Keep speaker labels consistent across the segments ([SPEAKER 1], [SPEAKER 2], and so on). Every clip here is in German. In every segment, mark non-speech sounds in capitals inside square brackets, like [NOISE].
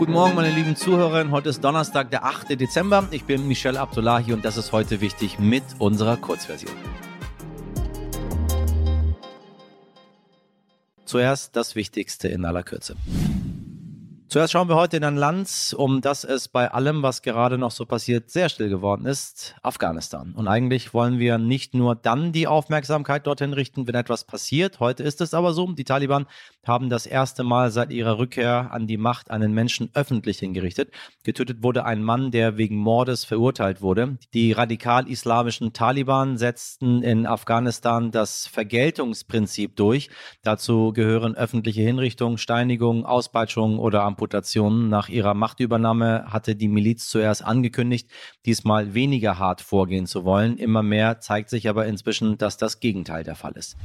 [SPEAKER 1] Guten Morgen, meine lieben Zuhörerinnen. Heute ist Donnerstag, der 8. Dezember. Ich bin Michel Abdullahi und das ist heute wichtig mit unserer Kurzversion. Zuerst das Wichtigste in aller Kürze. Zuerst schauen wir heute in ein Land, um das es bei allem, was gerade noch so passiert, sehr still geworden ist, Afghanistan. Und eigentlich wollen wir nicht nur dann die Aufmerksamkeit dorthin richten, wenn etwas passiert. Heute ist es aber so, die Taliban haben das erste Mal seit ihrer Rückkehr an die Macht einen Menschen öffentlich hingerichtet. Getötet wurde ein Mann, der wegen Mordes verurteilt wurde. Die radikal-islamischen Taliban setzten in Afghanistan das Vergeltungsprinzip durch. Dazu gehören öffentliche Hinrichtungen, Steinigungen, Auspeitschungen oder Amputationen Amputationen. Nach ihrer Machtübernahme hatte die Miliz zuerst angekündigt, diesmal weniger hart vorgehen zu wollen. Immer mehr zeigt sich aber inzwischen, dass das Gegenteil der Fall ist.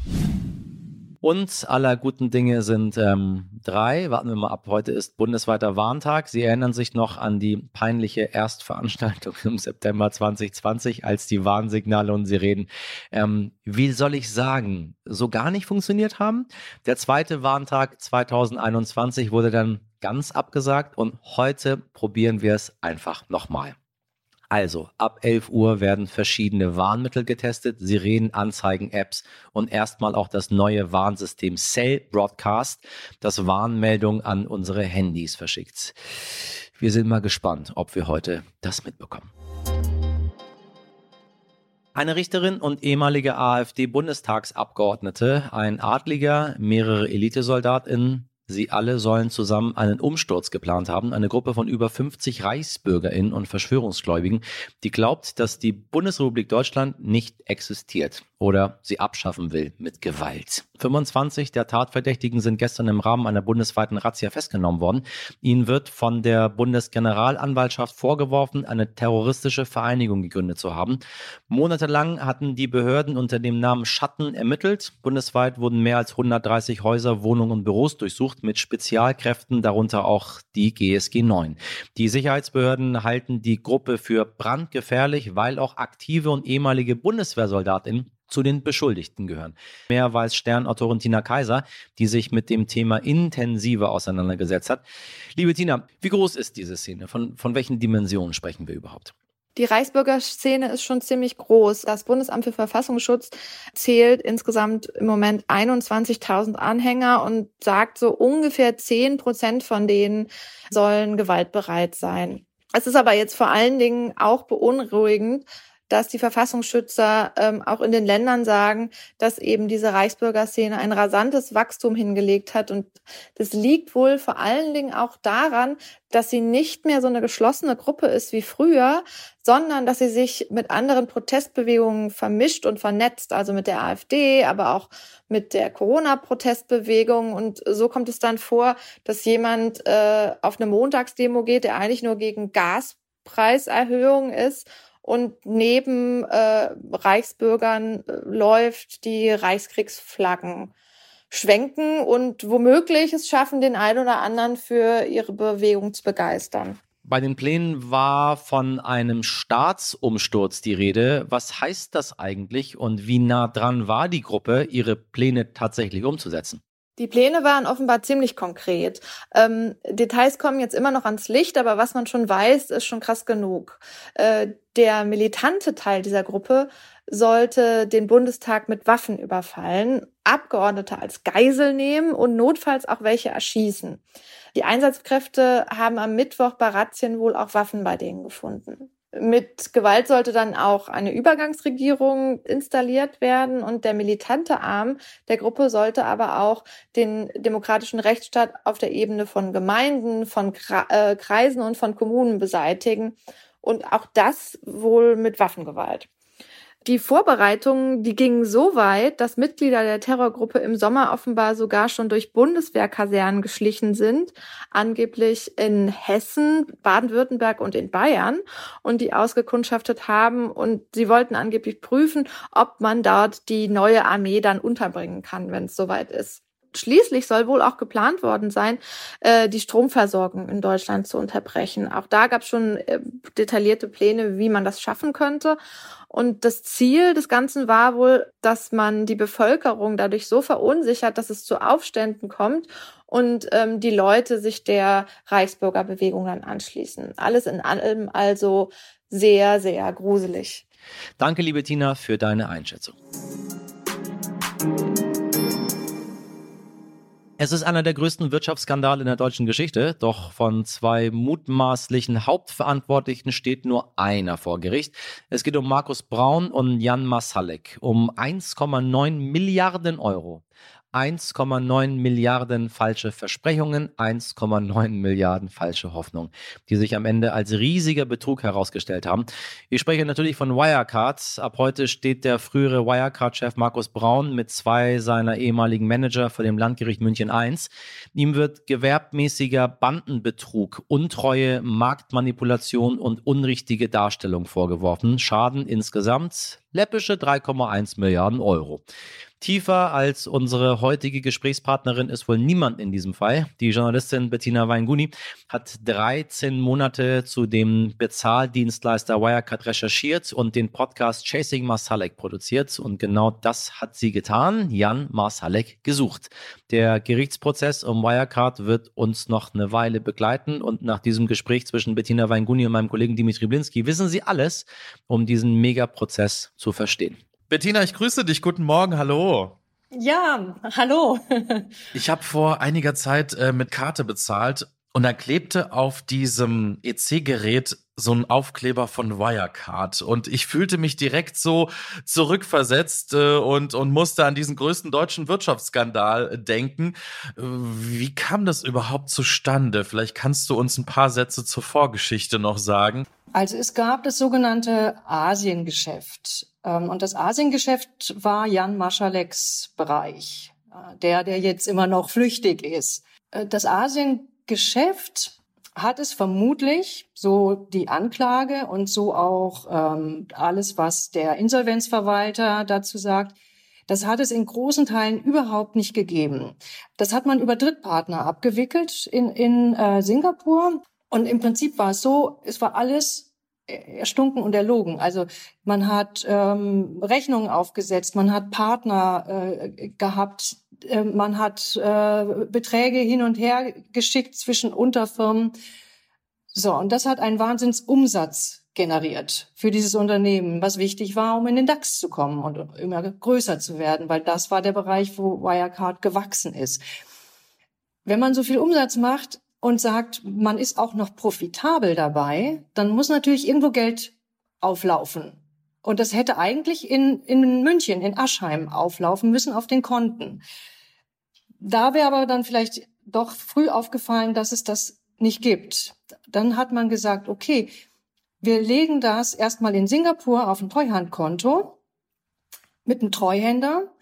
[SPEAKER 1] Und aller guten Dinge sind ähm, drei. Warten wir mal ab. Heute ist bundesweiter Warntag. Sie erinnern sich noch an die peinliche Erstveranstaltung [LAUGHS] im September 2020, als die Warnsignale und Sirenen, ähm, wie soll ich sagen, so gar nicht funktioniert haben. Der zweite Warntag 2021 wurde dann ganz abgesagt und heute probieren wir es einfach nochmal. Also, ab 11 Uhr werden verschiedene Warnmittel getestet, Sirenen, Anzeigen, Apps und erstmal auch das neue Warnsystem Cell Broadcast, das Warnmeldungen an unsere Handys verschickt. Wir sind mal gespannt, ob wir heute das mitbekommen. Eine Richterin und ehemalige AfD-Bundestagsabgeordnete, ein Adliger, mehrere Elitesoldatinnen, Sie alle sollen zusammen einen Umsturz geplant haben, eine Gruppe von über 50 Reichsbürgerinnen und Verschwörungsgläubigen, die glaubt, dass die Bundesrepublik Deutschland nicht existiert oder sie abschaffen will mit Gewalt. 25 der Tatverdächtigen sind gestern im Rahmen einer bundesweiten Razzia festgenommen worden. Ihnen wird von der Bundesgeneralanwaltschaft vorgeworfen, eine terroristische Vereinigung gegründet zu haben. Monatelang hatten die Behörden unter dem Namen Schatten ermittelt. Bundesweit wurden mehr als 130 Häuser, Wohnungen und Büros durchsucht mit Spezialkräften, darunter auch die GSG 9. Die Sicherheitsbehörden halten die Gruppe für brandgefährlich, weil auch aktive und ehemalige Bundeswehrsoldatinnen zu den Beschuldigten gehören. Mehr weiß Sternautorin Tina Kaiser, die sich mit dem Thema intensiver auseinandergesetzt hat. Liebe Tina, wie groß ist diese Szene? Von, von welchen Dimensionen sprechen wir überhaupt?
[SPEAKER 2] Die Reichsbürgerszene ist schon ziemlich groß. Das Bundesamt für Verfassungsschutz zählt insgesamt im Moment 21.000 Anhänger und sagt so ungefähr 10 Prozent von denen sollen gewaltbereit sein. Es ist aber jetzt vor allen Dingen auch beunruhigend, dass die Verfassungsschützer ähm, auch in den Ländern sagen, dass eben diese Reichsbürgerszene ein rasantes Wachstum hingelegt hat. Und das liegt wohl vor allen Dingen auch daran, dass sie nicht mehr so eine geschlossene Gruppe ist wie früher, sondern dass sie sich mit anderen Protestbewegungen vermischt und vernetzt, also mit der AfD, aber auch mit der Corona-Protestbewegung. Und so kommt es dann vor, dass jemand äh, auf eine Montagsdemo geht, der eigentlich nur gegen Gaspreiserhöhung ist und neben äh, Reichsbürgern äh, läuft, die Reichskriegsflaggen schwenken und womöglich es schaffen, den einen oder anderen für ihre Bewegung zu begeistern.
[SPEAKER 1] Bei den Plänen war von einem Staatsumsturz die Rede. Was heißt das eigentlich und wie nah dran war die Gruppe, ihre Pläne tatsächlich umzusetzen?
[SPEAKER 2] Die Pläne waren offenbar ziemlich konkret. Ähm, Details kommen jetzt immer noch ans Licht, aber was man schon weiß, ist schon krass genug. Äh, der militante Teil dieser Gruppe sollte den Bundestag mit Waffen überfallen, Abgeordnete als Geisel nehmen und notfalls auch welche erschießen. Die Einsatzkräfte haben am Mittwoch bei Razzien wohl auch Waffen bei denen gefunden. Mit Gewalt sollte dann auch eine Übergangsregierung installiert werden und der militante Arm der Gruppe sollte aber auch den demokratischen Rechtsstaat auf der Ebene von Gemeinden, von äh, Kreisen und von Kommunen beseitigen und auch das wohl mit Waffengewalt. Die Vorbereitungen, die gingen so weit, dass Mitglieder der Terrorgruppe im Sommer offenbar sogar schon durch Bundeswehrkasernen geschlichen sind, angeblich in Hessen, Baden-Württemberg und in Bayern und die ausgekundschaftet haben und sie wollten angeblich prüfen, ob man dort die neue Armee dann unterbringen kann, wenn es soweit ist. Schließlich soll wohl auch geplant worden sein, äh, die Stromversorgung in Deutschland zu unterbrechen. Auch da gab es schon äh, detaillierte Pläne, wie man das schaffen könnte. Und das Ziel des Ganzen war wohl, dass man die Bevölkerung dadurch so verunsichert, dass es zu Aufständen kommt und ähm, die Leute sich der Reichsbürgerbewegung dann anschließen. Alles in allem also sehr, sehr gruselig.
[SPEAKER 1] Danke, liebe Tina, für deine Einschätzung. Es ist einer der größten Wirtschaftsskandale in der deutschen Geschichte, doch von zwei mutmaßlichen Hauptverantwortlichen steht nur einer vor Gericht. Es geht um Markus Braun und Jan Masalek um 1,9 Milliarden Euro. 1,9 Milliarden falsche Versprechungen, 1,9 Milliarden falsche Hoffnungen, die sich am Ende als riesiger Betrug herausgestellt haben. Ich spreche natürlich von Wirecard. Ab heute steht der frühere Wirecard-Chef Markus Braun mit zwei seiner ehemaligen Manager vor dem Landgericht München I. Ihm wird gewerbmäßiger Bandenbetrug, Untreue, Marktmanipulation und unrichtige Darstellung vorgeworfen. Schaden insgesamt läppische 3,1 Milliarden Euro. Tiefer als unsere heutige Gesprächspartnerin ist wohl niemand in diesem Fall. Die Journalistin Bettina Weinguni hat 13 Monate zu dem Bezahldienstleister Wirecard recherchiert und den Podcast Chasing Masalek produziert. Und genau das hat sie getan, Jan Masalek gesucht. Der Gerichtsprozess um Wirecard wird uns noch eine Weile begleiten und nach diesem Gespräch zwischen Bettina Weinguni und meinem Kollegen Dimitri Blinski wissen Sie alles, um diesen Megaprozess zu verstehen.
[SPEAKER 3] Bettina, ich grüße dich. Guten Morgen. Hallo.
[SPEAKER 4] Ja, hallo. [LAUGHS]
[SPEAKER 3] ich habe vor einiger Zeit äh, mit Karte bezahlt und da klebte auf diesem EC-Gerät so ein Aufkleber von Wirecard und ich fühlte mich direkt so zurückversetzt äh, und, und musste an diesen größten deutschen Wirtschaftsskandal denken. Wie kam das überhaupt zustande? Vielleicht kannst du uns ein paar Sätze zur Vorgeschichte noch sagen.
[SPEAKER 4] Also es gab das sogenannte Asiengeschäft. Ähm, und das Asiengeschäft war Jan Maschaleks Bereich, äh, der, der jetzt immer noch flüchtig ist. Äh, das Asiengeschäft hat es vermutlich, so die Anklage und so auch ähm, alles, was der Insolvenzverwalter dazu sagt, das hat es in großen Teilen überhaupt nicht gegeben. Das hat man über Drittpartner abgewickelt in, in äh, Singapur. Und im Prinzip war es so, es war alles erstunken und erlogen. Also man hat ähm, Rechnungen aufgesetzt, man hat Partner äh, gehabt, man hat äh, Beträge hin und her geschickt zwischen Unterfirmen. So, und das hat einen Wahnsinnsumsatz generiert für dieses Unternehmen, was wichtig war, um in den DAX zu kommen und immer größer zu werden, weil das war der Bereich, wo Wirecard gewachsen ist. Wenn man so viel Umsatz macht, und sagt, man ist auch noch profitabel dabei, dann muss natürlich irgendwo Geld auflaufen. Und das hätte eigentlich in, in München, in Aschheim auflaufen müssen auf den Konten. Da wäre aber dann vielleicht doch früh aufgefallen, dass es das nicht gibt. Dann hat man gesagt, okay, wir legen das erstmal in Singapur auf ein Treuhandkonto mit einem Treuhänder.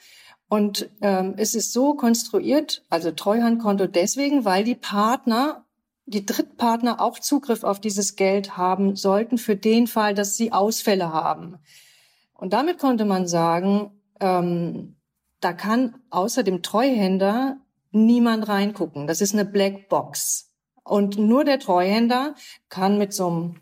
[SPEAKER 4] Und ähm, es ist so konstruiert, also Treuhandkonto deswegen, weil die Partner, die Drittpartner auch Zugriff auf dieses Geld haben sollten für den Fall, dass sie Ausfälle haben. Und damit konnte man sagen, ähm, da kann außer dem Treuhänder niemand reingucken. Das ist eine Black Box. Und nur der Treuhänder kann mit so einem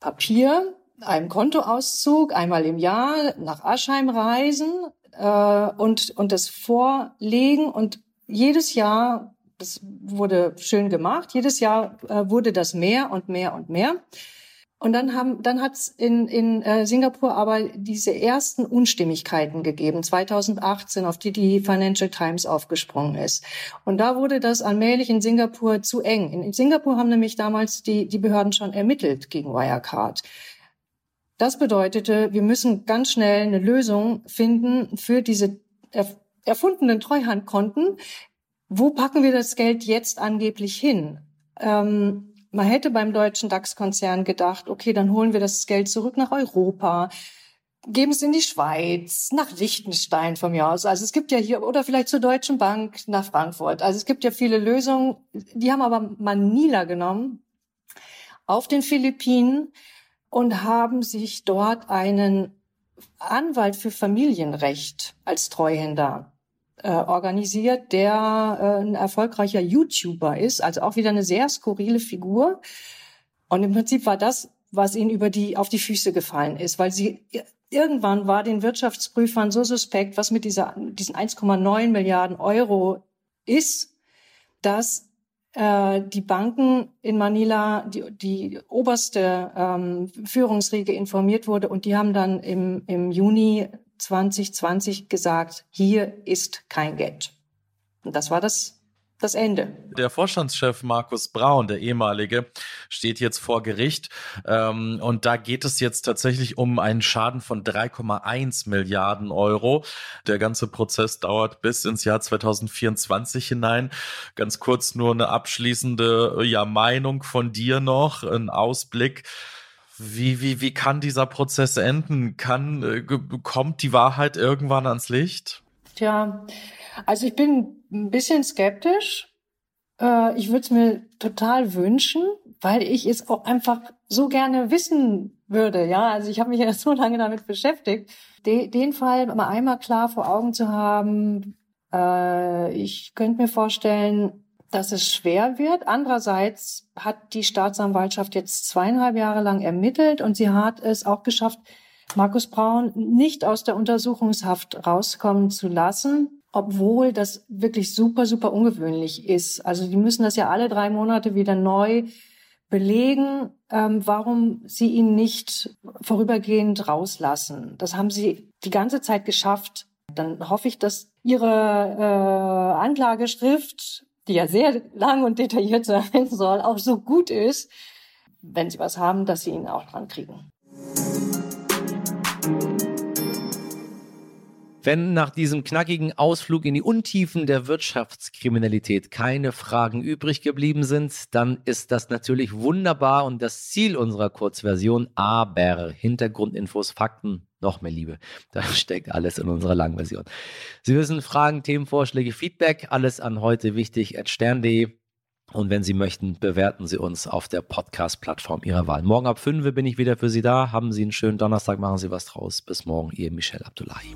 [SPEAKER 4] Papier, einem Kontoauszug einmal im Jahr nach Aschheim reisen äh, und, und das vorlegen. Und jedes Jahr, das wurde schön gemacht, jedes Jahr äh, wurde das mehr und mehr und mehr. Und dann haben, dann hat es in, in äh, Singapur aber diese ersten Unstimmigkeiten gegeben, 2018, auf die die Financial Times aufgesprungen ist. Und da wurde das allmählich in Singapur zu eng. In, in Singapur haben nämlich damals die, die Behörden schon ermittelt gegen Wirecard. Das bedeutete, wir müssen ganz schnell eine Lösung finden für diese erfundenen Treuhandkonten. Wo packen wir das Geld jetzt angeblich hin? Ähm, man hätte beim deutschen DAX-Konzern gedacht, okay, dann holen wir das Geld zurück nach Europa, geben es in die Schweiz, nach Liechtenstein von mir aus. Also es gibt ja hier, oder vielleicht zur Deutschen Bank nach Frankfurt. Also es gibt ja viele Lösungen. Die haben aber Manila genommen, auf den Philippinen und haben sich dort einen Anwalt für Familienrecht als Treuhänder äh, organisiert, der äh, ein erfolgreicher YouTuber ist, also auch wieder eine sehr skurrile Figur. Und im Prinzip war das, was ihnen über die auf die Füße gefallen ist, weil sie irgendwann war den Wirtschaftsprüfern so suspekt, was mit dieser diesen 1,9 Milliarden Euro ist, dass äh, die Banken in Manila, die, die oberste ähm, Führungsriege informiert wurde und die haben dann im, im Juni 2020 gesagt, hier ist kein Geld. Und das war das das Ende.
[SPEAKER 3] Der Vorstandschef Markus Braun, der ehemalige, steht jetzt vor Gericht. Ähm, und da geht es jetzt tatsächlich um einen Schaden von 3,1 Milliarden Euro. Der ganze Prozess dauert bis ins Jahr 2024 hinein. Ganz kurz nur eine abschließende ja, Meinung von dir noch, ein Ausblick. Wie, wie, wie kann dieser Prozess enden? Kann, äh, kommt die Wahrheit irgendwann ans Licht?
[SPEAKER 4] Tja, also ich bin ein bisschen skeptisch. Äh, ich würde es mir total wünschen, weil ich es auch einfach so gerne wissen würde. Ja, also ich habe mich ja [LAUGHS] so lange damit beschäftigt, den Fall mal einmal klar vor Augen zu haben. Äh, ich könnte mir vorstellen, dass es schwer wird. Andererseits hat die Staatsanwaltschaft jetzt zweieinhalb Jahre lang ermittelt und sie hat es auch geschafft, Markus Braun nicht aus der Untersuchungshaft rauskommen zu lassen obwohl das wirklich super, super ungewöhnlich ist. Also die müssen das ja alle drei Monate wieder neu belegen, ähm, warum sie ihn nicht vorübergehend rauslassen. Das haben sie die ganze Zeit geschafft. Dann hoffe ich, dass ihre äh, Anklageschrift, die ja sehr lang und detailliert sein soll, auch so gut ist, wenn sie was haben, dass sie ihn auch dran kriegen.
[SPEAKER 1] Wenn nach diesem knackigen Ausflug in die Untiefen der Wirtschaftskriminalität keine Fragen übrig geblieben sind, dann ist das natürlich wunderbar und das Ziel unserer Kurzversion. Aber Hintergrundinfos, Fakten, noch mehr Liebe. [LAUGHS] Da steckt alles in unserer Langversion. Sie wissen, Fragen, Themenvorschläge, Feedback, alles an heute wichtig at stern.de. Und wenn Sie möchten, bewerten Sie uns auf der Podcast-Plattform Ihrer Wahl. Morgen ab 5 bin ich wieder für Sie da. Haben Sie einen schönen Donnerstag, machen Sie was draus. Bis morgen, Ihr Michel Abdullahi.